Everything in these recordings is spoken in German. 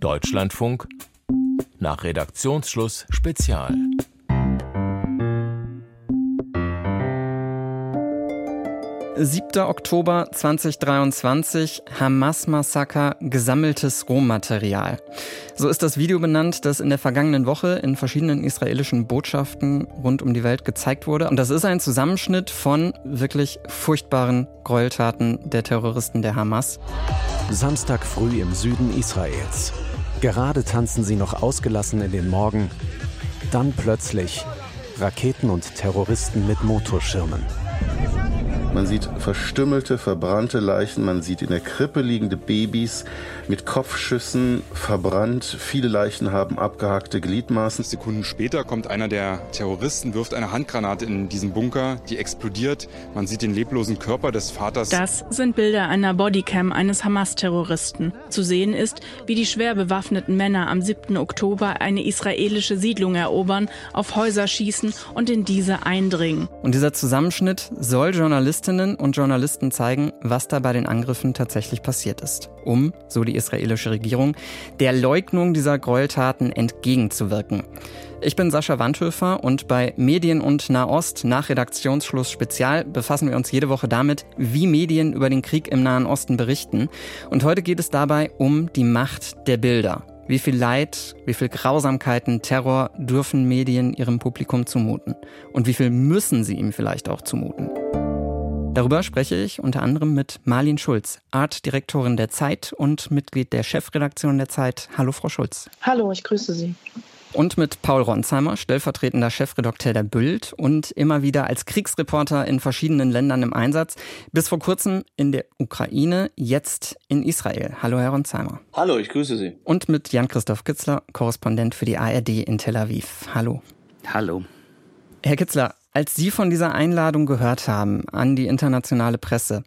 Deutschlandfunk nach Redaktionsschluss Spezial. 7. Oktober 2023, Hamas-Massaker, gesammeltes Rohmaterial. So ist das Video benannt, das in der vergangenen Woche in verschiedenen israelischen Botschaften rund um die Welt gezeigt wurde. Und das ist ein Zusammenschnitt von wirklich furchtbaren Gräueltaten der Terroristen der Hamas. Samstag früh im Süden Israels. Gerade tanzen sie noch ausgelassen in den Morgen. Dann plötzlich Raketen und Terroristen mit Motorschirmen. Man sieht verstümmelte, verbrannte Leichen. Man sieht in der Krippe liegende Babys mit Kopfschüssen verbrannt. Viele Leichen haben abgehackte Gliedmaßen. Sekunden später kommt einer der Terroristen, wirft eine Handgranate in diesen Bunker, die explodiert. Man sieht den leblosen Körper des Vaters. Das sind Bilder einer Bodycam eines Hamas-Terroristen. Zu sehen ist, wie die schwer bewaffneten Männer am 7. Oktober eine israelische Siedlung erobern, auf Häuser schießen und in diese eindringen. Und dieser Zusammenschnitt soll Journalisten Journalistinnen und Journalisten zeigen, was da bei den Angriffen tatsächlich passiert ist, um, so die israelische Regierung, der Leugnung dieser Gräueltaten entgegenzuwirken. Ich bin Sascha Wandhöfer und bei Medien und Nahost nach Redaktionsschluss Spezial befassen wir uns jede Woche damit, wie Medien über den Krieg im Nahen Osten berichten. Und heute geht es dabei um die Macht der Bilder. Wie viel Leid, wie viel Grausamkeiten, Terror dürfen Medien ihrem Publikum zumuten? Und wie viel müssen sie ihm vielleicht auch zumuten? Darüber spreche ich unter anderem mit Marlin Schulz, Artdirektorin der Zeit und Mitglied der Chefredaktion der Zeit. Hallo, Frau Schulz. Hallo, ich grüße Sie. Und mit Paul Ronsheimer, stellvertretender Chefredakteur der Bild und immer wieder als Kriegsreporter in verschiedenen Ländern im Einsatz. Bis vor kurzem in der Ukraine, jetzt in Israel. Hallo, Herr Ronsheimer. Hallo, ich grüße Sie. Und mit Jan-Christoph Kitzler, Korrespondent für die ARD in Tel Aviv. Hallo. Hallo. Herr Kitzler, als Sie von dieser Einladung gehört haben an die internationale Presse,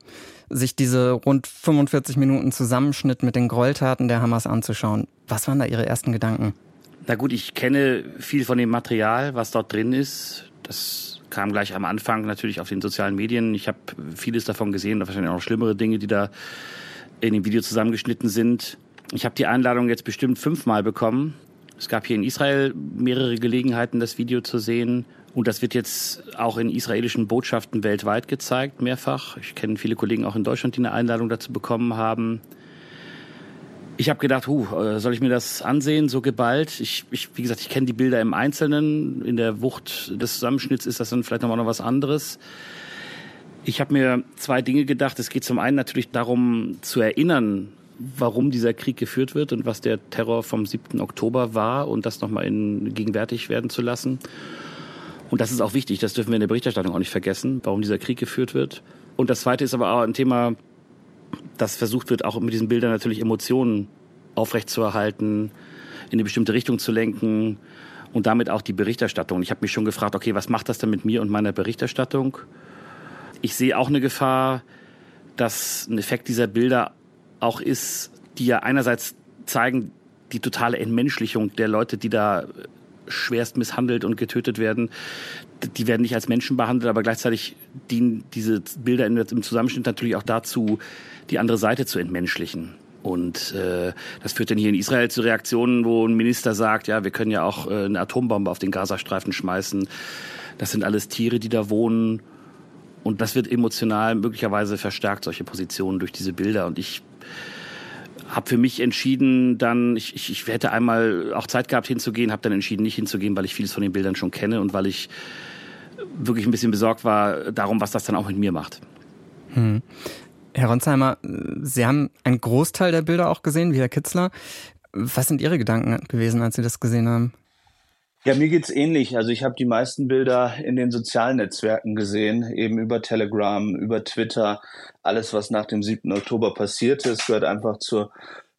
sich diese rund 45 Minuten Zusammenschnitt mit den Gräueltaten der Hamas anzuschauen, was waren da Ihre ersten Gedanken? Na gut, ich kenne viel von dem Material, was dort drin ist. Das kam gleich am Anfang natürlich auf den sozialen Medien. Ich habe vieles davon gesehen, wahrscheinlich auch schlimmere Dinge, die da in dem Video zusammengeschnitten sind. Ich habe die Einladung jetzt bestimmt fünfmal bekommen. Es gab hier in Israel mehrere Gelegenheiten, das Video zu sehen. Und das wird jetzt auch in israelischen Botschaften weltweit gezeigt, mehrfach. Ich kenne viele Kollegen auch in Deutschland, die eine Einladung dazu bekommen haben. Ich habe gedacht, huh, äh, soll ich mir das ansehen, so geballt? Ich, ich wie gesagt, ich kenne die Bilder im Einzelnen. In der Wucht des Zusammenschnitts ist das dann vielleicht nochmal noch was anderes. Ich habe mir zwei Dinge gedacht. Es geht zum einen natürlich darum zu erinnern, warum dieser Krieg geführt wird und was der Terror vom 7. Oktober war und das nochmal in, gegenwärtig werden zu lassen. Und das ist auch wichtig, das dürfen wir in der Berichterstattung auch nicht vergessen, warum dieser Krieg geführt wird. Und das Zweite ist aber auch ein Thema, das versucht wird, auch mit diesen Bildern natürlich Emotionen aufrechtzuerhalten, in eine bestimmte Richtung zu lenken und damit auch die Berichterstattung. Ich habe mich schon gefragt, okay, was macht das denn mit mir und meiner Berichterstattung? Ich sehe auch eine Gefahr, dass ein Effekt dieser Bilder auch ist, die ja einerseits zeigen die totale Entmenschlichung der Leute, die da schwerst misshandelt und getötet werden, die werden nicht als Menschen behandelt, aber gleichzeitig dienen diese Bilder im Zusammenschnitt natürlich auch dazu, die andere Seite zu entmenschlichen. Und äh, das führt dann hier in Israel zu Reaktionen, wo ein Minister sagt, ja, wir können ja auch äh, eine Atombombe auf den Gazastreifen schmeißen. Das sind alles Tiere, die da wohnen. Und das wird emotional möglicherweise verstärkt, solche Positionen durch diese Bilder. Und ich habe für mich entschieden, dann, ich, ich, ich hätte einmal auch Zeit gehabt hinzugehen, habe dann entschieden, nicht hinzugehen, weil ich vieles von den Bildern schon kenne und weil ich wirklich ein bisschen besorgt war darum, was das dann auch mit mir macht. Hm. Herr Ronsheimer, Sie haben einen Großteil der Bilder auch gesehen, wie Herr Kitzler. Was sind Ihre Gedanken gewesen, als Sie das gesehen haben? Ja, mir geht's ähnlich. Also ich habe die meisten Bilder in den sozialen Netzwerken gesehen, eben über Telegram, über Twitter. Alles, was nach dem 7. Oktober passiert ist, gehört einfach zur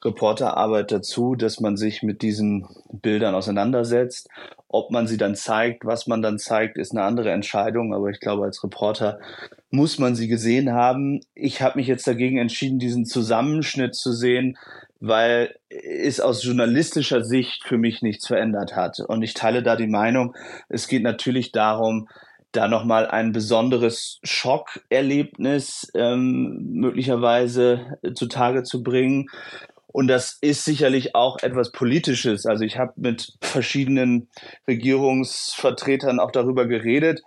Reporterarbeit dazu, dass man sich mit diesen Bildern auseinandersetzt. Ob man sie dann zeigt, was man dann zeigt, ist eine andere Entscheidung. Aber ich glaube, als Reporter muss man sie gesehen haben. Ich habe mich jetzt dagegen entschieden, diesen Zusammenschnitt zu sehen, weil es aus journalistischer Sicht für mich nichts verändert hat. Und ich teile da die Meinung, es geht natürlich darum, da nochmal ein besonderes Schockerlebnis ähm, möglicherweise zutage zu bringen. Und das ist sicherlich auch etwas Politisches. Also ich habe mit verschiedenen Regierungsvertretern auch darüber geredet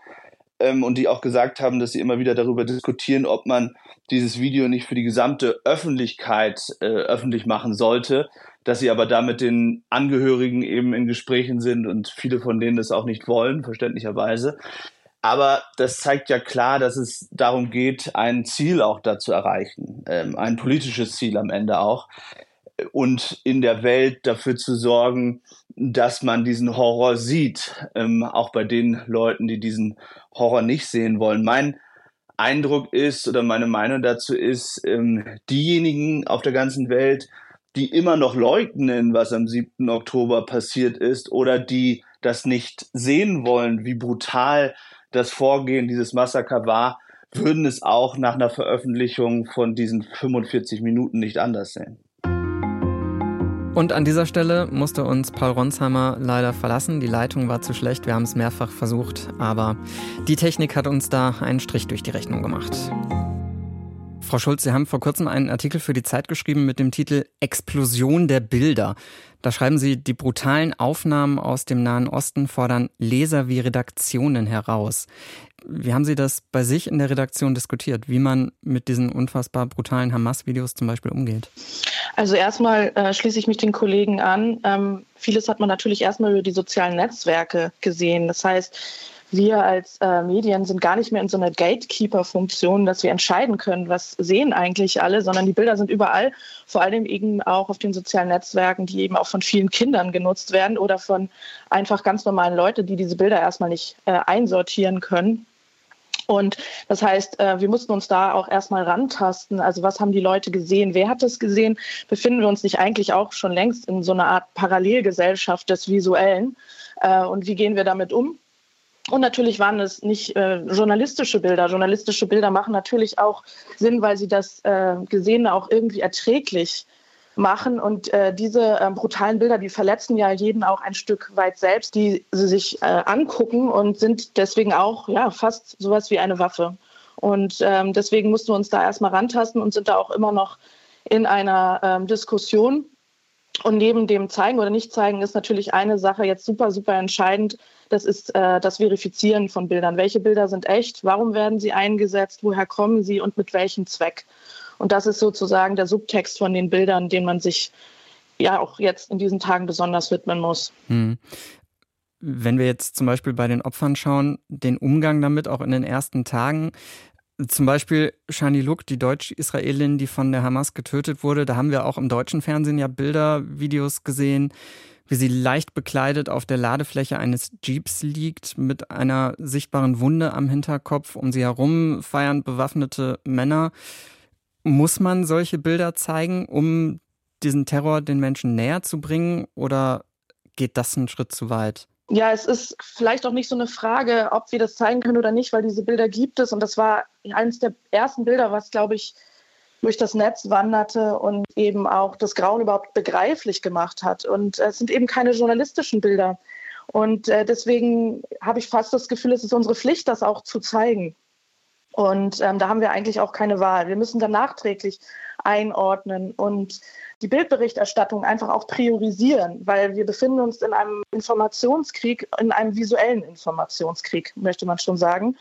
ähm, und die auch gesagt haben, dass sie immer wieder darüber diskutieren, ob man dieses Video nicht für die gesamte Öffentlichkeit äh, öffentlich machen sollte, dass sie aber da mit den Angehörigen eben in Gesprächen sind und viele von denen das auch nicht wollen, verständlicherweise. Aber das zeigt ja klar, dass es darum geht, ein Ziel auch da zu erreichen, ähm, ein politisches Ziel am Ende auch. Und in der Welt dafür zu sorgen, dass man diesen Horror sieht, ähm, auch bei den Leuten, die diesen Horror nicht sehen wollen. Mein Eindruck ist oder meine Meinung dazu ist, ähm, diejenigen auf der ganzen Welt, die immer noch leugnen, was am 7. Oktober passiert ist oder die das nicht sehen wollen, wie brutal das Vorgehen dieses Massaker war, würden es auch nach einer Veröffentlichung von diesen 45 Minuten nicht anders sehen. Und an dieser Stelle musste uns Paul Ronsheimer leider verlassen. Die Leitung war zu schlecht, wir haben es mehrfach versucht, aber die Technik hat uns da einen Strich durch die Rechnung gemacht. Frau Schulz, Sie haben vor kurzem einen Artikel für die Zeit geschrieben mit dem Titel Explosion der Bilder. Da schreiben Sie, die brutalen Aufnahmen aus dem Nahen Osten fordern Leser wie Redaktionen heraus. Wie haben Sie das bei sich in der Redaktion diskutiert, wie man mit diesen unfassbar brutalen Hamas-Videos zum Beispiel umgeht? Also erstmal äh, schließe ich mich den Kollegen an. Ähm, vieles hat man natürlich erstmal über die sozialen Netzwerke gesehen. Das heißt, wir als äh, Medien sind gar nicht mehr in so einer Gatekeeper-Funktion, dass wir entscheiden können, was sehen eigentlich alle, sondern die Bilder sind überall, vor allem eben auch auf den sozialen Netzwerken, die eben auch von vielen Kindern genutzt werden oder von einfach ganz normalen Leuten, die diese Bilder erstmal nicht äh, einsortieren können. Und das heißt, äh, wir mussten uns da auch erstmal rantasten. Also was haben die Leute gesehen? Wer hat das gesehen? Befinden wir uns nicht eigentlich auch schon längst in so einer Art Parallelgesellschaft des Visuellen? Äh, und wie gehen wir damit um? Und natürlich waren es nicht äh, journalistische Bilder. Journalistische Bilder machen natürlich auch Sinn, weil sie das äh, Gesehene auch irgendwie erträglich machen. Und äh, diese äh, brutalen Bilder, die verletzen ja jeden auch ein Stück weit selbst, die sie sich äh, angucken und sind deswegen auch ja, fast sowas wie eine Waffe. Und ähm, deswegen mussten wir uns da erstmal rantasten und sind da auch immer noch in einer ähm, Diskussion. Und neben dem Zeigen oder Nicht-Zeigen ist natürlich eine Sache jetzt super, super entscheidend. Das ist äh, das Verifizieren von Bildern. Welche Bilder sind echt? Warum werden sie eingesetzt? Woher kommen sie und mit welchem Zweck? Und das ist sozusagen der Subtext von den Bildern, den man sich ja auch jetzt in diesen Tagen besonders widmen muss. Hm. Wenn wir jetzt zum Beispiel bei den Opfern schauen, den Umgang damit auch in den ersten Tagen, zum Beispiel Shani Luk, die Deutsch-Israelin, die von der Hamas getötet wurde. Da haben wir auch im deutschen Fernsehen ja Bilder, Videos gesehen, wie sie leicht bekleidet auf der Ladefläche eines Jeeps liegt, mit einer sichtbaren Wunde am Hinterkopf. Um sie herum feiern bewaffnete Männer. Muss man solche Bilder zeigen, um diesen Terror den Menschen näher zu bringen? Oder geht das einen Schritt zu weit? Ja, es ist vielleicht auch nicht so eine Frage, ob wir das zeigen können oder nicht, weil diese Bilder gibt es. Und das war eines der ersten Bilder, was, glaube ich, durch das Netz wanderte und eben auch das Grauen überhaupt begreiflich gemacht hat. Und es sind eben keine journalistischen Bilder. Und äh, deswegen habe ich fast das Gefühl, es ist unsere Pflicht, das auch zu zeigen. Und ähm, da haben wir eigentlich auch keine Wahl. Wir müssen dann nachträglich einordnen und die Bildberichterstattung einfach auch priorisieren, weil wir befinden uns in einem Informationskrieg, in einem visuellen Informationskrieg, möchte man schon sagen.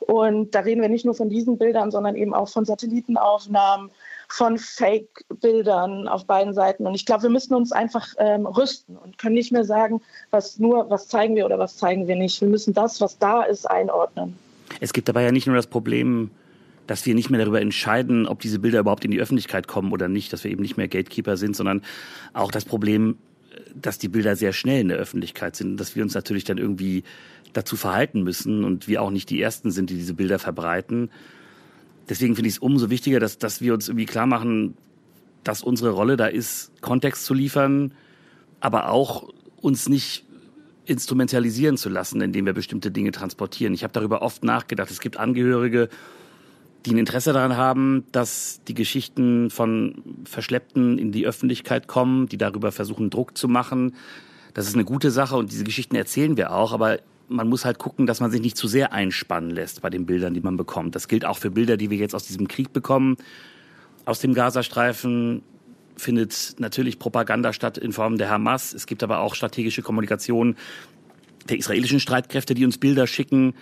Und da reden wir nicht nur von diesen Bildern, sondern eben auch von Satellitenaufnahmen, von Fake-Bildern auf beiden Seiten. Und ich glaube, wir müssen uns einfach ähm, rüsten und können nicht mehr sagen, was nur, was zeigen wir oder was zeigen wir nicht. Wir müssen das, was da ist, einordnen. Es gibt dabei ja nicht nur das Problem, dass wir nicht mehr darüber entscheiden, ob diese Bilder überhaupt in die Öffentlichkeit kommen oder nicht, dass wir eben nicht mehr Gatekeeper sind, sondern auch das Problem, dass die Bilder sehr schnell in der Öffentlichkeit sind, dass wir uns natürlich dann irgendwie dazu verhalten müssen und wir auch nicht die Ersten sind, die diese Bilder verbreiten. Deswegen finde ich es umso wichtiger, dass, dass wir uns irgendwie klar machen, dass unsere Rolle da ist, Kontext zu liefern, aber auch uns nicht instrumentalisieren zu lassen, indem wir bestimmte Dinge transportieren. Ich habe darüber oft nachgedacht. Es gibt Angehörige die ein Interesse daran haben, dass die Geschichten von Verschleppten in die Öffentlichkeit kommen, die darüber versuchen, Druck zu machen. Das ist eine gute Sache und diese Geschichten erzählen wir auch, aber man muss halt gucken, dass man sich nicht zu sehr einspannen lässt bei den Bildern, die man bekommt. Das gilt auch für Bilder, die wir jetzt aus diesem Krieg bekommen, aus dem Gazastreifen, findet natürlich Propaganda statt in Form der Hamas. Es gibt aber auch strategische Kommunikation der israelischen Streitkräfte, die uns Bilder schicken,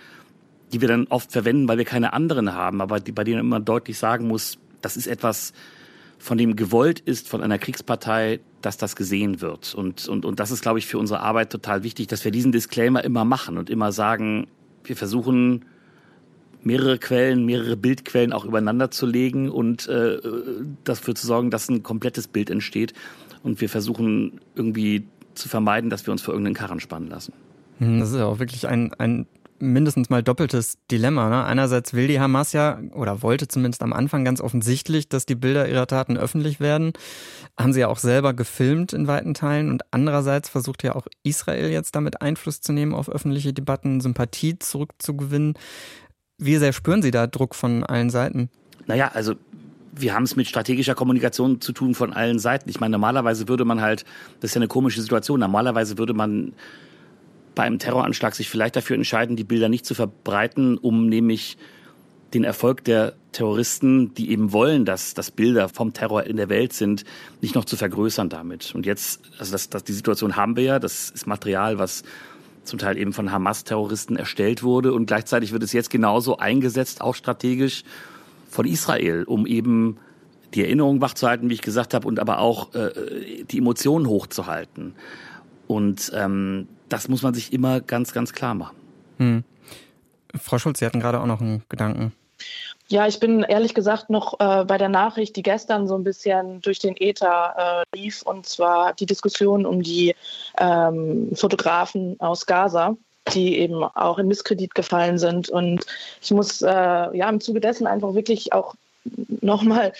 die wir dann oft verwenden, weil wir keine anderen haben, aber die, bei denen man deutlich sagen muss, das ist etwas, von dem gewollt ist von einer Kriegspartei, dass das gesehen wird. Und, und, und das ist, glaube ich, für unsere Arbeit total wichtig, dass wir diesen Disclaimer immer machen und immer sagen, wir versuchen mehrere Quellen, mehrere Bildquellen auch übereinander zu legen und äh, dafür zu sorgen, dass ein komplettes Bild entsteht. Und wir versuchen irgendwie zu vermeiden, dass wir uns vor irgendeinen Karren spannen lassen. Hm, das ist ja auch wirklich ein, ein mindestens mal doppeltes Dilemma. Ne? Einerseits will die Hamas ja oder wollte zumindest am Anfang ganz offensichtlich, dass die Bilder ihrer Taten öffentlich werden. Haben sie ja auch selber gefilmt in weiten Teilen. Und andererseits versucht ja auch Israel jetzt damit Einfluss zu nehmen auf öffentliche Debatten, Sympathie zurückzugewinnen. Wie sehr spüren Sie da Druck von allen Seiten? Naja, also wir haben es mit strategischer Kommunikation zu tun von allen Seiten. Ich meine, normalerweise würde man halt, das ist ja eine komische Situation, normalerweise würde man bei einem Terroranschlag sich vielleicht dafür entscheiden, die Bilder nicht zu verbreiten, um nämlich den Erfolg der Terroristen, die eben wollen, dass, dass Bilder vom Terror in der Welt sind, nicht noch zu vergrößern damit. Und jetzt, also das, das, die Situation haben wir ja, das ist Material, was zum Teil eben von Hamas-Terroristen erstellt wurde und gleichzeitig wird es jetzt genauso eingesetzt, auch strategisch von Israel, um eben die Erinnerung wachzuhalten, wie ich gesagt habe, und aber auch äh, die Emotionen hochzuhalten. Und ähm, das muss man sich immer ganz, ganz klar machen. Hm. Frau Schulz, Sie hatten gerade auch noch einen Gedanken. Ja, ich bin ehrlich gesagt noch äh, bei der Nachricht, die gestern so ein bisschen durch den Äther äh, lief, und zwar die Diskussion um die ähm, Fotografen aus Gaza, die eben auch in Misskredit gefallen sind. Und ich muss äh, ja im Zuge dessen einfach wirklich auch nochmal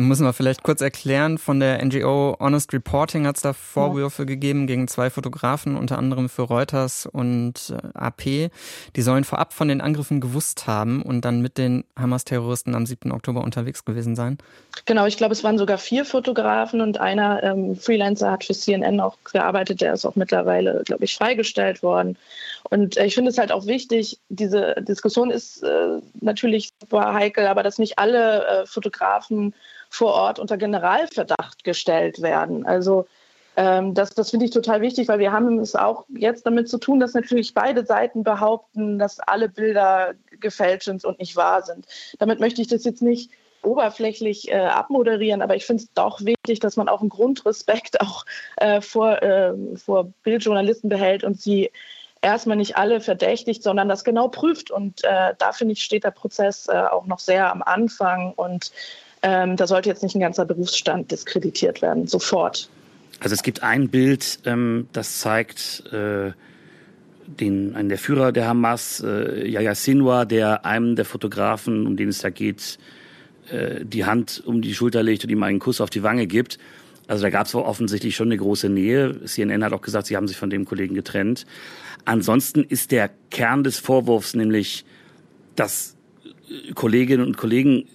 Müssen wir vielleicht kurz erklären, von der NGO Honest Reporting hat es da Vorwürfe ja. gegeben gegen zwei Fotografen, unter anderem für Reuters und äh, AP. Die sollen vorab von den Angriffen gewusst haben und dann mit den Hamas-Terroristen am 7. Oktober unterwegs gewesen sein. Genau, ich glaube, es waren sogar vier Fotografen und einer ähm, Freelancer hat für CNN auch gearbeitet, der ist auch mittlerweile, glaube ich, freigestellt worden. Und äh, ich finde es halt auch wichtig, diese Diskussion ist äh, natürlich super heikel, aber dass nicht alle äh, Fotografen vor Ort unter Generalverdacht gestellt werden. Also ähm, das, das finde ich total wichtig, weil wir haben es auch jetzt damit zu tun, dass natürlich beide Seiten behaupten, dass alle Bilder gefälscht sind und nicht wahr sind. Damit möchte ich das jetzt nicht oberflächlich äh, abmoderieren, aber ich finde es doch wichtig, dass man auch einen Grundrespekt auch äh, vor, äh, vor Bildjournalisten behält und sie erstmal nicht alle verdächtigt, sondern das genau prüft. Und äh, da finde ich, steht der Prozess äh, auch noch sehr am Anfang und ähm, da sollte jetzt nicht ein ganzer Berufsstand diskreditiert werden, sofort. Also es gibt ein Bild, ähm, das zeigt äh, den, einen der Führer der Hamas, äh, Yahya Sinwar, der einem der Fotografen, um den es da geht, äh, die Hand um die Schulter legt und ihm einen Kuss auf die Wange gibt. Also da gab es offensichtlich schon eine große Nähe. CNN hat auch gesagt, sie haben sich von dem Kollegen getrennt. Ansonsten ist der Kern des Vorwurfs nämlich, dass Kolleginnen und Kollegen,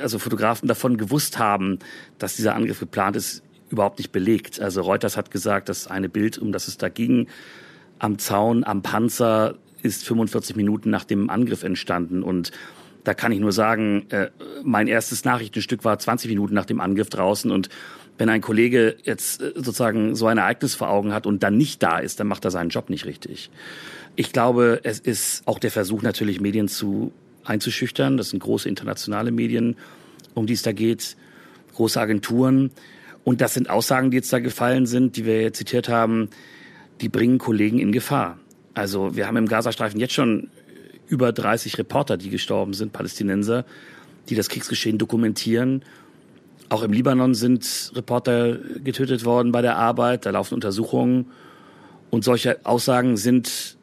also Fotografen davon gewusst haben, dass dieser Angriff geplant ist, überhaupt nicht belegt. Also Reuters hat gesagt, dass eine Bild, um das es da ging, am Zaun, am Panzer ist 45 Minuten nach dem Angriff entstanden und da kann ich nur sagen, äh, mein erstes Nachrichtenstück war 20 Minuten nach dem Angriff draußen und wenn ein Kollege jetzt äh, sozusagen so ein Ereignis vor Augen hat und dann nicht da ist, dann macht er seinen Job nicht richtig. Ich glaube, es ist auch der Versuch natürlich Medien zu einzuschüchtern. Das sind große internationale Medien, um die es da geht, große Agenturen. Und das sind Aussagen, die jetzt da gefallen sind, die wir jetzt zitiert haben, die bringen Kollegen in Gefahr. Also wir haben im Gazastreifen jetzt schon über 30 Reporter, die gestorben sind, Palästinenser, die das Kriegsgeschehen dokumentieren. Auch im Libanon sind Reporter getötet worden bei der Arbeit, da laufen Untersuchungen. Und solche Aussagen sind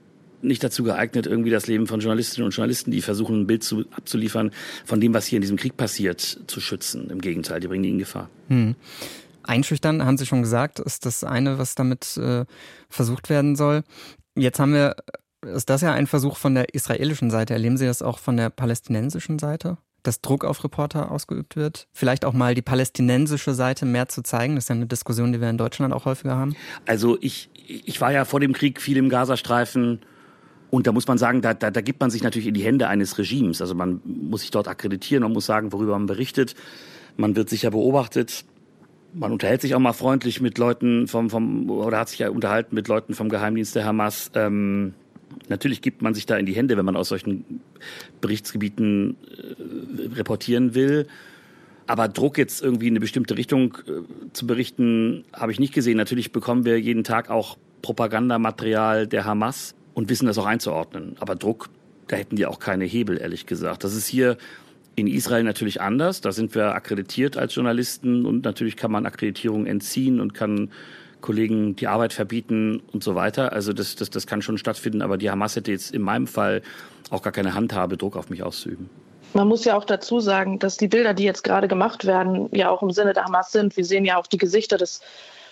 nicht dazu geeignet, irgendwie das Leben von Journalistinnen und Journalisten, die versuchen, ein Bild zu, abzuliefern, von dem, was hier in diesem Krieg passiert, zu schützen. Im Gegenteil, die bringen die in Gefahr. Hm. Einschüchtern, haben Sie schon gesagt, ist das eine, was damit äh, versucht werden soll. Jetzt haben wir, ist das ja ein Versuch von der israelischen Seite. Erleben Sie das auch von der palästinensischen Seite? dass Druck auf Reporter ausgeübt wird? Vielleicht auch mal die palästinensische Seite mehr zu zeigen? Das ist ja eine Diskussion, die wir in Deutschland auch häufiger haben. Also ich, ich war ja vor dem Krieg viel im Gazastreifen und da muss man sagen, da, da, da gibt man sich natürlich in die Hände eines Regimes. Also man muss sich dort akkreditieren, man muss sagen, worüber man berichtet. Man wird sicher beobachtet. Man unterhält sich auch mal freundlich mit Leuten vom, vom oder hat sich ja unterhalten mit Leuten vom Geheimdienst der Hamas. Ähm, natürlich gibt man sich da in die Hände, wenn man aus solchen Berichtsgebieten äh, reportieren will. Aber Druck jetzt irgendwie in eine bestimmte Richtung äh, zu berichten, habe ich nicht gesehen. Natürlich bekommen wir jeden Tag auch Propagandamaterial der Hamas und wissen das auch einzuordnen. Aber Druck, da hätten die auch keine Hebel, ehrlich gesagt. Das ist hier in Israel natürlich anders. Da sind wir akkreditiert als Journalisten und natürlich kann man Akkreditierung entziehen und kann Kollegen die Arbeit verbieten und so weiter. Also das, das, das kann schon stattfinden, aber die Hamas hätte jetzt in meinem Fall auch gar keine Handhabe, Druck auf mich auszuüben. Man muss ja auch dazu sagen, dass die Bilder, die jetzt gerade gemacht werden, ja auch im Sinne der Hamas sind. Wir sehen ja auch die Gesichter des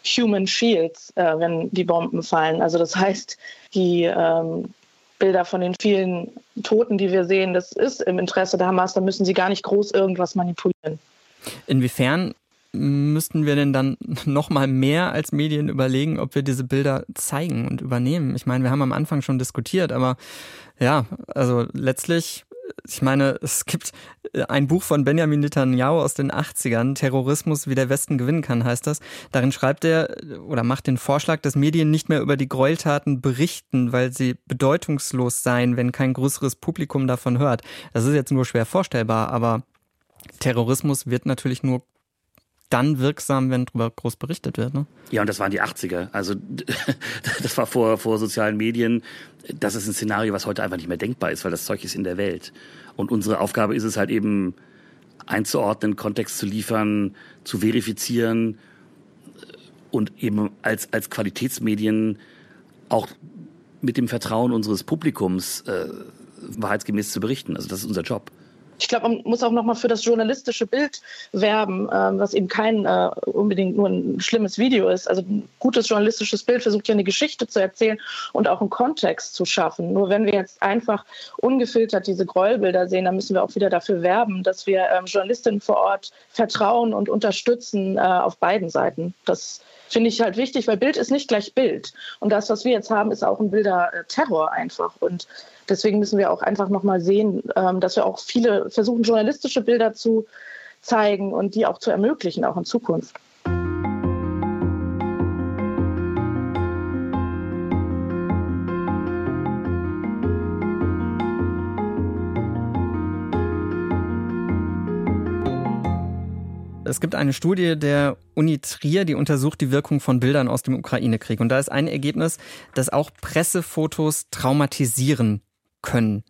Human Shields, äh, wenn die Bomben fallen. Also das heißt, die ähm, Bilder von den vielen Toten, die wir sehen, das ist im Interesse der Hamas. Da müssen sie gar nicht groß irgendwas manipulieren. Inwiefern müssten wir denn dann noch mal mehr als Medien überlegen, ob wir diese Bilder zeigen und übernehmen? Ich meine, wir haben am Anfang schon diskutiert, aber ja, also letztlich ich meine, es gibt äh, ein Buch von Benjamin Netanyahu aus den 80ern, Terrorismus, wie der Westen gewinnen kann, heißt das. Darin schreibt er oder macht den Vorschlag, dass Medien nicht mehr über die Gräueltaten berichten, weil sie bedeutungslos seien, wenn kein größeres Publikum davon hört. Das ist jetzt nur schwer vorstellbar, aber Terrorismus wird natürlich nur dann wirksam, wenn darüber groß berichtet wird. Ne? Ja, und das waren die 80er. Also das war vor, vor sozialen Medien. Das ist ein Szenario, was heute einfach nicht mehr denkbar ist, weil das Zeug ist in der Welt. Und unsere Aufgabe ist es halt eben einzuordnen, Kontext zu liefern, zu verifizieren und eben als, als Qualitätsmedien auch mit dem Vertrauen unseres Publikums äh, wahrheitsgemäß zu berichten. Also das ist unser Job ich glaube, man muss auch nochmal für das journalistische Bild werben, äh, was eben kein äh, unbedingt nur ein schlimmes Video ist. Also ein gutes journalistisches Bild versucht ja eine Geschichte zu erzählen und auch einen Kontext zu schaffen. Nur wenn wir jetzt einfach ungefiltert diese Gräuelbilder sehen, dann müssen wir auch wieder dafür werben, dass wir ähm, Journalistinnen vor Ort vertrauen und unterstützen äh, auf beiden Seiten. Das finde ich halt wichtig, weil Bild ist nicht gleich Bild. Und das, was wir jetzt haben, ist auch ein Bilder-Terror einfach. Und deswegen müssen wir auch einfach nochmal sehen, ähm, dass wir auch viele versuchen, journalistische Bilder zu zeigen und die auch zu ermöglichen, auch in Zukunft. Es gibt eine Studie der Uni Trier, die untersucht die Wirkung von Bildern aus dem Ukraine-Krieg. Und da ist ein Ergebnis, dass auch Pressefotos traumatisieren können.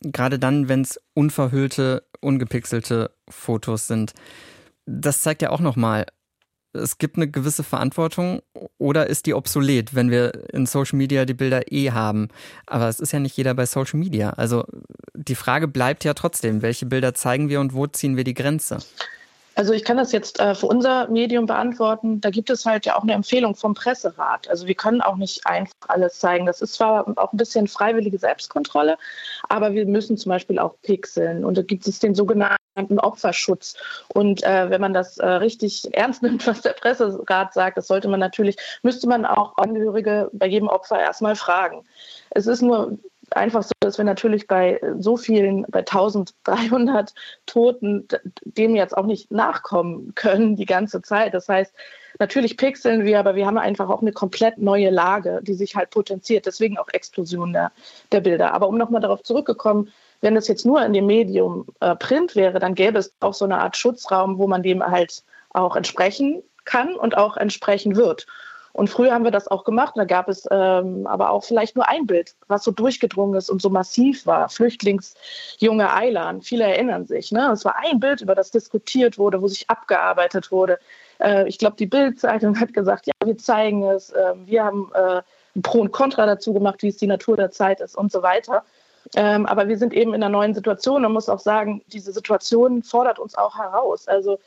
Gerade dann, wenn es unverhüllte, ungepixelte Fotos sind. Das zeigt ja auch nochmal, es gibt eine gewisse Verantwortung oder ist die obsolet, wenn wir in Social Media die Bilder eh haben. Aber es ist ja nicht jeder bei Social Media. Also die Frage bleibt ja trotzdem, welche Bilder zeigen wir und wo ziehen wir die Grenze? Also ich kann das jetzt äh, für unser Medium beantworten. Da gibt es halt ja auch eine Empfehlung vom Presserat. Also wir können auch nicht einfach alles zeigen. Das ist zwar auch ein bisschen freiwillige Selbstkontrolle, aber wir müssen zum Beispiel auch pixeln. Und da gibt es den sogenannten Opferschutz. Und äh, wenn man das äh, richtig ernst nimmt, was der Presserat sagt, das sollte man natürlich, müsste man auch Angehörige bei jedem Opfer erstmal fragen. Es ist nur einfach so, dass wir natürlich bei so vielen, bei 1300 Toten, dem jetzt auch nicht nachkommen können die ganze Zeit. Das heißt, natürlich pixeln wir, aber wir haben einfach auch eine komplett neue Lage, die sich halt potenziert. Deswegen auch Explosion der, der Bilder. Aber um nochmal darauf zurückgekommen, wenn es jetzt nur in dem Medium äh, Print wäre, dann gäbe es auch so eine Art Schutzraum, wo man dem halt auch entsprechen kann und auch entsprechen wird. Und früher haben wir das auch gemacht. Da gab es ähm, aber auch vielleicht nur ein Bild, was so durchgedrungen ist und so massiv war. Flüchtlingsjunge Eilan. Viele erinnern sich. Ne? Es war ein Bild, über das diskutiert wurde, wo sich abgearbeitet wurde. Äh, ich glaube, die Bildzeitung hat gesagt, ja, wir zeigen es. Äh, wir haben äh, Pro und Contra dazu gemacht, wie es die Natur der Zeit ist und so weiter. Ähm, aber wir sind eben in einer neuen Situation. Man muss auch sagen, diese Situation fordert uns auch heraus. Also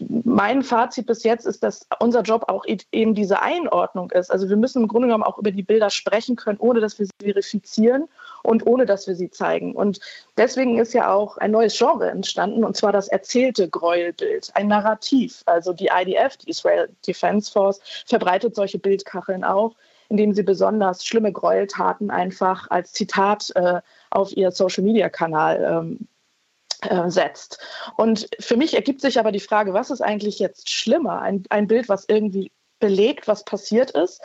mein Fazit bis jetzt ist, dass unser Job auch eben diese Einordnung ist. Also wir müssen im Grunde genommen auch über die Bilder sprechen können, ohne dass wir sie verifizieren und ohne dass wir sie zeigen. Und deswegen ist ja auch ein neues Genre entstanden, und zwar das erzählte Gräuelbild, ein Narrativ. Also die IDF, die Israel Defense Force, verbreitet solche Bildkacheln auch, indem sie besonders schlimme Gräueltaten einfach als Zitat äh, auf ihr Social-Media-Kanal ähm, äh, setzt. Und für mich ergibt sich aber die Frage, was ist eigentlich jetzt schlimmer? Ein, ein Bild, was irgendwie belegt, was passiert ist.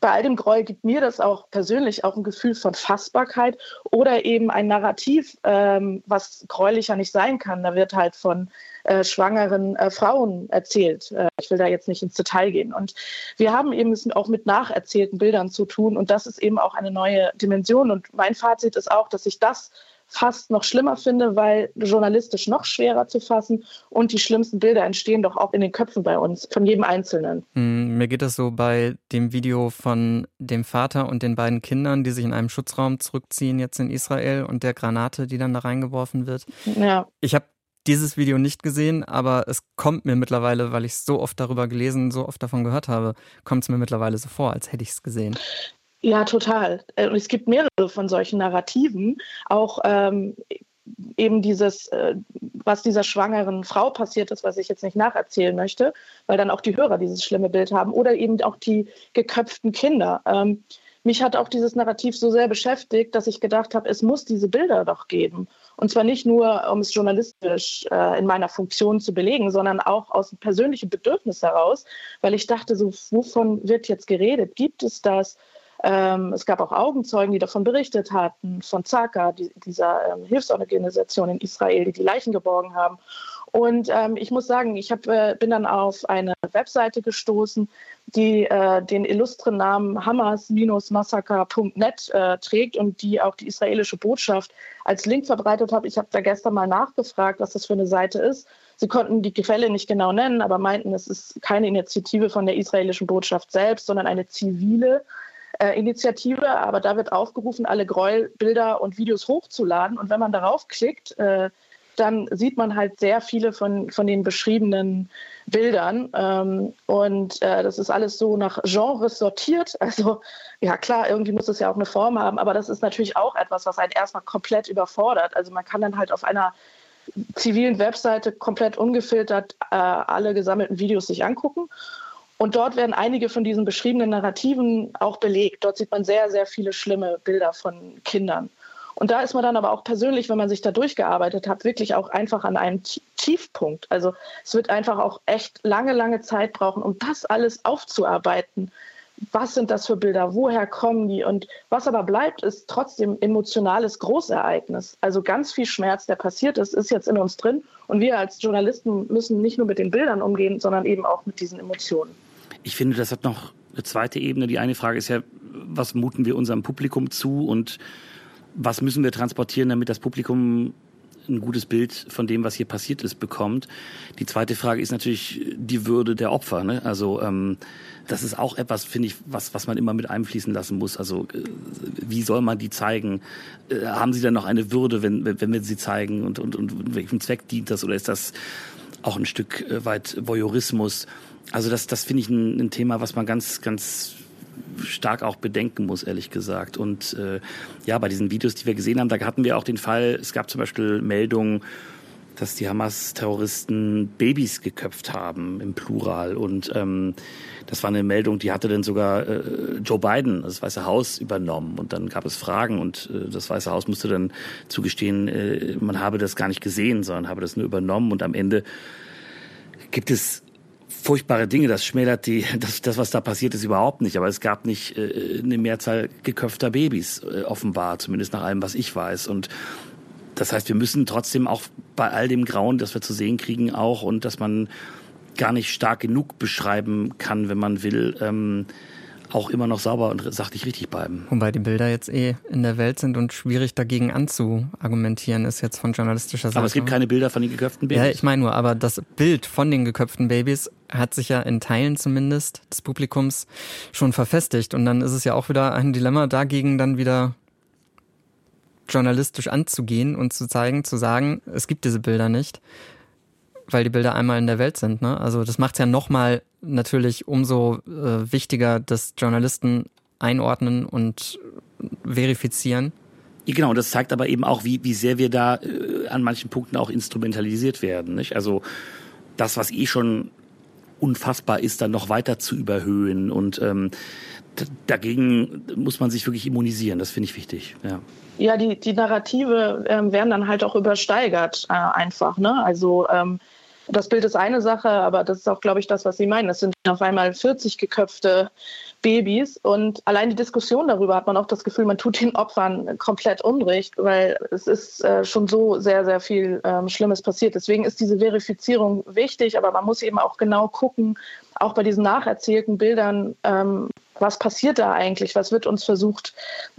Bei all dem Gräuel gibt mir das auch persönlich auch ein Gefühl von Fassbarkeit oder eben ein Narrativ, ähm, was gräulicher nicht sein kann. Da wird halt von äh, schwangeren äh, Frauen erzählt. Äh, ich will da jetzt nicht ins Detail gehen. Und wir haben eben es auch mit nacherzählten Bildern zu tun. Und das ist eben auch eine neue Dimension. Und mein Fazit ist auch, dass ich das fast noch schlimmer finde, weil journalistisch noch schwerer zu fassen und die schlimmsten Bilder entstehen doch auch in den Köpfen bei uns, von jedem Einzelnen. Mm, mir geht das so bei dem Video von dem Vater und den beiden Kindern, die sich in einem Schutzraum zurückziehen jetzt in Israel und der Granate, die dann da reingeworfen wird. Ja. Ich habe dieses Video nicht gesehen, aber es kommt mir mittlerweile, weil ich so oft darüber gelesen, so oft davon gehört habe, kommt es mir mittlerweile so vor, als hätte ich es gesehen. Ja, total. Äh, und es gibt mehrere von solchen Narrativen. Auch ähm, eben dieses, äh, was dieser schwangeren Frau passiert ist, was ich jetzt nicht nacherzählen möchte, weil dann auch die Hörer dieses schlimme Bild haben. Oder eben auch die geköpften Kinder. Ähm, mich hat auch dieses Narrativ so sehr beschäftigt, dass ich gedacht habe, es muss diese Bilder doch geben. Und zwar nicht nur, um es journalistisch äh, in meiner Funktion zu belegen, sondern auch aus einem persönlichen Bedürfnis heraus, weil ich dachte, so, wovon wird jetzt geredet? Gibt es das? Ähm, es gab auch Augenzeugen, die davon berichtet hatten, von Zaka, die, dieser ähm, Hilfsorganisation in Israel, die die Leichen geborgen haben. Und ähm, ich muss sagen, ich hab, äh, bin dann auf eine Webseite gestoßen, die äh, den illustren Namen hamas-massaker.net äh, trägt und die auch die israelische Botschaft als Link verbreitet hat. Ich habe da gestern mal nachgefragt, was das für eine Seite ist. Sie konnten die Quelle nicht genau nennen, aber meinten, es ist keine Initiative von der israelischen Botschaft selbst, sondern eine zivile äh, Initiative, aber da wird aufgerufen, alle Gräuelbilder und Videos hochzuladen. Und wenn man darauf klickt, äh, dann sieht man halt sehr viele von, von den beschriebenen Bildern. Ähm, und äh, das ist alles so nach Genres sortiert. Also ja klar, irgendwie muss es ja auch eine Form haben, aber das ist natürlich auch etwas, was einen erstmal komplett überfordert. Also man kann dann halt auf einer zivilen Webseite komplett ungefiltert äh, alle gesammelten Videos sich angucken. Und dort werden einige von diesen beschriebenen Narrativen auch belegt. Dort sieht man sehr, sehr viele schlimme Bilder von Kindern. Und da ist man dann aber auch persönlich, wenn man sich da durchgearbeitet hat, wirklich auch einfach an einem Tiefpunkt. Also es wird einfach auch echt lange, lange Zeit brauchen, um das alles aufzuarbeiten. Was sind das für Bilder? Woher kommen die? Und was aber bleibt, ist trotzdem emotionales Großereignis. Also ganz viel Schmerz, der passiert ist, ist jetzt in uns drin. Und wir als Journalisten müssen nicht nur mit den Bildern umgehen, sondern eben auch mit diesen Emotionen. Ich finde, das hat noch eine zweite Ebene. Die eine Frage ist ja, was muten wir unserem Publikum zu und was müssen wir transportieren, damit das Publikum ein gutes Bild von dem, was hier passiert ist, bekommt. Die zweite Frage ist natürlich die Würde der Opfer. Ne? Also ähm, das ist auch etwas, finde ich, was, was man immer mit einfließen lassen muss. Also äh, wie soll man die zeigen? Äh, haben sie dann noch eine Würde, wenn, wenn wir sie zeigen? Und, und, und welchem Zweck dient das? Oder ist das auch ein Stück äh, weit Voyeurismus? Also das, das finde ich ein, ein, Thema, was man ganz, ganz stark auch bedenken muss, ehrlich gesagt. Und äh, ja, bei diesen Videos, die wir gesehen haben, da hatten wir auch den Fall, es gab zum Beispiel Meldungen, dass die Hamas-Terroristen Babys geköpft haben im Plural. Und ähm, das war eine Meldung, die hatte dann sogar äh, Joe Biden, das Weiße Haus, übernommen. Und dann gab es Fragen und äh, das Weiße Haus musste dann zugestehen, äh, man habe das gar nicht gesehen, sondern habe das nur übernommen. Und am Ende gibt es furchtbare Dinge. Das schmälert die, das, das, was da passiert ist, überhaupt nicht. Aber es gab nicht äh, eine Mehrzahl geköpfter Babys, äh, offenbar, zumindest nach allem, was ich weiß. Und das heißt, wir müssen trotzdem auch bei all dem Grauen, das wir zu sehen kriegen, auch und dass man gar nicht stark genug beschreiben kann, wenn man will, ähm, auch immer noch sauber und sachlich richtig bleiben. Wobei die Bilder jetzt eh in der Welt sind und schwierig dagegen anzuargumentieren ist jetzt von journalistischer Seite. Aber es gibt keine Bilder von den geköpften Babys. Ja, ich meine nur, aber das Bild von den geköpften Babys hat sich ja in Teilen zumindest des Publikums schon verfestigt und dann ist es ja auch wieder ein Dilemma dagegen dann wieder journalistisch anzugehen und zu zeigen, zu sagen, es gibt diese Bilder nicht weil die Bilder einmal in der Welt sind. Ne? Also das macht es ja nochmal natürlich umso äh, wichtiger, dass Journalisten einordnen und verifizieren. Genau, das zeigt aber eben auch, wie, wie sehr wir da äh, an manchen Punkten auch instrumentalisiert werden. Nicht? Also das, was eh schon unfassbar ist, dann noch weiter zu überhöhen. Und ähm, dagegen muss man sich wirklich immunisieren. Das finde ich wichtig. Ja. Ja, die, die Narrative ähm, werden dann halt auch übersteigert äh, einfach. Ne? Also ähm, das Bild ist eine Sache, aber das ist auch, glaube ich, das, was Sie meinen. Es sind auf einmal 40 geköpfte Babys und allein die Diskussion darüber hat man auch das Gefühl, man tut den Opfern komplett Unrecht, weil es ist äh, schon so sehr, sehr viel ähm, Schlimmes passiert. Deswegen ist diese Verifizierung wichtig, aber man muss eben auch genau gucken, auch bei diesen nacherzählten Bildern, ähm, was passiert da eigentlich? Was wird uns versucht,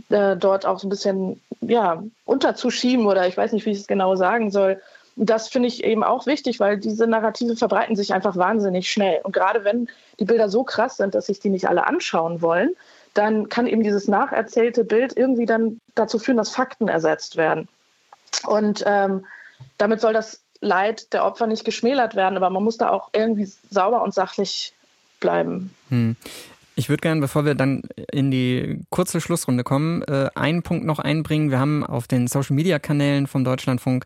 äh, dort auch so ein bisschen ja, unterzuschieben oder ich weiß nicht, wie ich es genau sagen soll. Das finde ich eben auch wichtig, weil diese Narrative verbreiten sich einfach wahnsinnig schnell. Und gerade wenn die Bilder so krass sind, dass sich die nicht alle anschauen wollen, dann kann eben dieses nacherzählte Bild irgendwie dann dazu führen, dass Fakten ersetzt werden. Und ähm, damit soll das Leid der Opfer nicht geschmälert werden, aber man muss da auch irgendwie sauber und sachlich bleiben. Hm. Ich würde gerne, bevor wir dann in die kurze Schlussrunde kommen, äh, einen Punkt noch einbringen. Wir haben auf den Social-Media-Kanälen vom Deutschlandfunk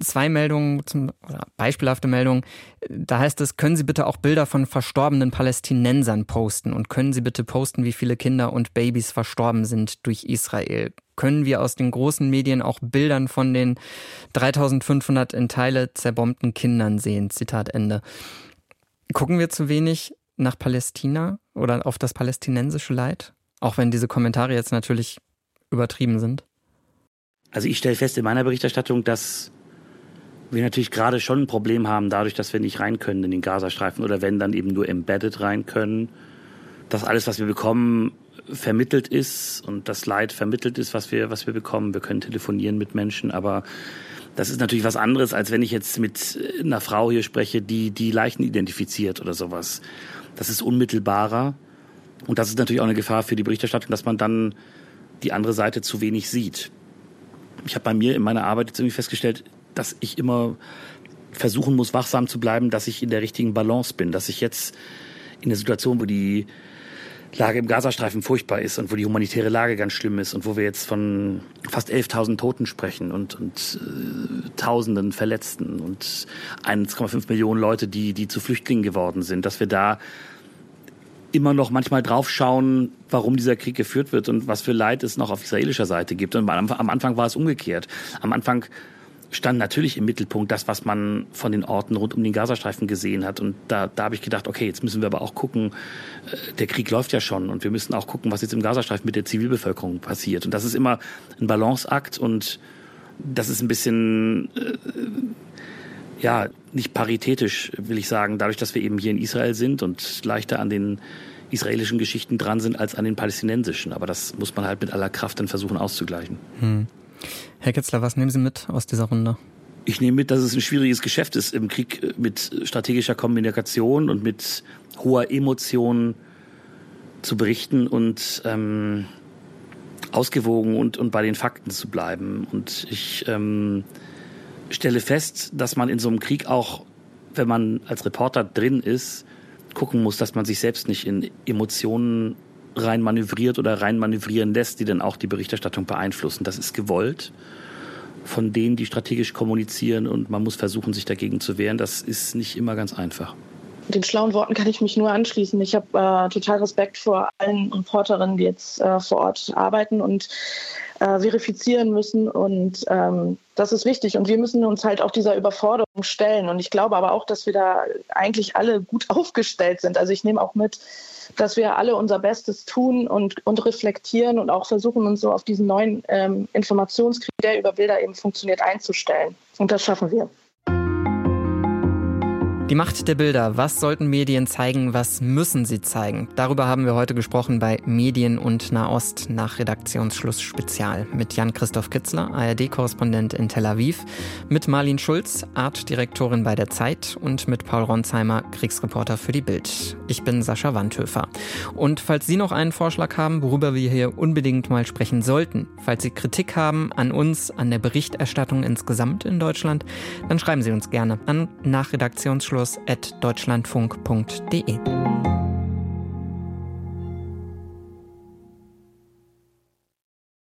zwei Meldungen, zum, oder beispielhafte Meldungen. Da heißt es, können Sie bitte auch Bilder von verstorbenen Palästinensern posten und können Sie bitte posten, wie viele Kinder und Babys verstorben sind durch Israel. Können wir aus den großen Medien auch Bildern von den 3500 in Teile zerbombten Kindern sehen? Zitat Ende. Gucken wir zu wenig nach Palästina oder auf das palästinensische Leid? Auch wenn diese Kommentare jetzt natürlich übertrieben sind. Also ich stelle fest in meiner Berichterstattung, dass wir natürlich gerade schon ein Problem haben, dadurch, dass wir nicht rein können in den Gazastreifen oder wenn dann eben nur embedded rein können, dass alles, was wir bekommen, vermittelt ist und das Leid vermittelt ist, was wir, was wir bekommen. Wir können telefonieren mit Menschen, aber das ist natürlich was anderes, als wenn ich jetzt mit einer Frau hier spreche, die die Leichen identifiziert oder sowas. Das ist unmittelbarer. Und das ist natürlich auch eine Gefahr für die Berichterstattung, dass man dann die andere Seite zu wenig sieht. Ich habe bei mir in meiner Arbeit jetzt irgendwie festgestellt, dass ich immer versuchen muss, wachsam zu bleiben, dass ich in der richtigen Balance bin, dass ich jetzt in der Situation, wo die Lage im Gazastreifen furchtbar ist und wo die humanitäre Lage ganz schlimm ist und wo wir jetzt von fast 11.000 Toten sprechen und, und äh, Tausenden Verletzten und 1,5 Millionen Leute, die, die zu Flüchtlingen geworden sind, dass wir da immer noch manchmal draufschauen, warum dieser Krieg geführt wird und was für Leid es noch auf israelischer Seite gibt. Und am Anfang war es umgekehrt. Am Anfang stand natürlich im Mittelpunkt das, was man von den Orten rund um den Gazastreifen gesehen hat. Und da, da habe ich gedacht, okay, jetzt müssen wir aber auch gucken, äh, der Krieg läuft ja schon und wir müssen auch gucken, was jetzt im Gazastreifen mit der Zivilbevölkerung passiert. Und das ist immer ein Balanceakt und das ist ein bisschen, äh, ja, nicht paritätisch, will ich sagen, dadurch, dass wir eben hier in Israel sind und leichter an den israelischen Geschichten dran sind als an den palästinensischen. Aber das muss man halt mit aller Kraft dann versuchen auszugleichen. Hm. Herr Ketzler, was nehmen Sie mit aus dieser Runde? Ich nehme mit, dass es ein schwieriges Geschäft ist, im Krieg äh, mit strategischer Kommunikation und mit hoher Emotion zu berichten und ähm, ausgewogen und, und bei den Fakten zu bleiben. Und ich ähm, stelle fest, dass man in so einem Krieg auch, wenn man als Reporter drin ist, gucken muss, dass man sich selbst nicht in Emotionen rein manövriert oder rein manövrieren lässt, die dann auch die Berichterstattung beeinflussen. Das ist gewollt von denen, die strategisch kommunizieren und man muss versuchen, sich dagegen zu wehren. Das ist nicht immer ganz einfach. Den schlauen Worten kann ich mich nur anschließen. Ich habe äh, total Respekt vor allen Reporterinnen, die jetzt äh, vor Ort arbeiten und äh, verifizieren müssen. Und ähm, das ist wichtig. Und wir müssen uns halt auch dieser Überforderung stellen. Und ich glaube aber auch, dass wir da eigentlich alle gut aufgestellt sind. Also ich nehme auch mit, dass wir alle unser Bestes tun und, und reflektieren und auch versuchen, uns so auf diesen neuen ähm, Informationskrieg, der über Bilder eben funktioniert, einzustellen. Und das schaffen wir. Die Macht der Bilder. Was sollten Medien zeigen? Was müssen sie zeigen? Darüber haben wir heute gesprochen bei Medien und Nahost nach Redaktionsschluss Spezial mit Jan-Christoph Kitzler, ARD-Korrespondent in Tel Aviv, mit Marlin Schulz, Artdirektorin bei der Zeit und mit Paul Ronsheimer, Kriegsreporter für die Bild. Ich bin Sascha Wandhöfer. Und falls Sie noch einen Vorschlag haben, worüber wir hier unbedingt mal sprechen sollten, falls Sie Kritik haben an uns, an der Berichterstattung insgesamt in Deutschland, dann schreiben Sie uns gerne an nach Redaktionsschluss deutschlandfunk.de.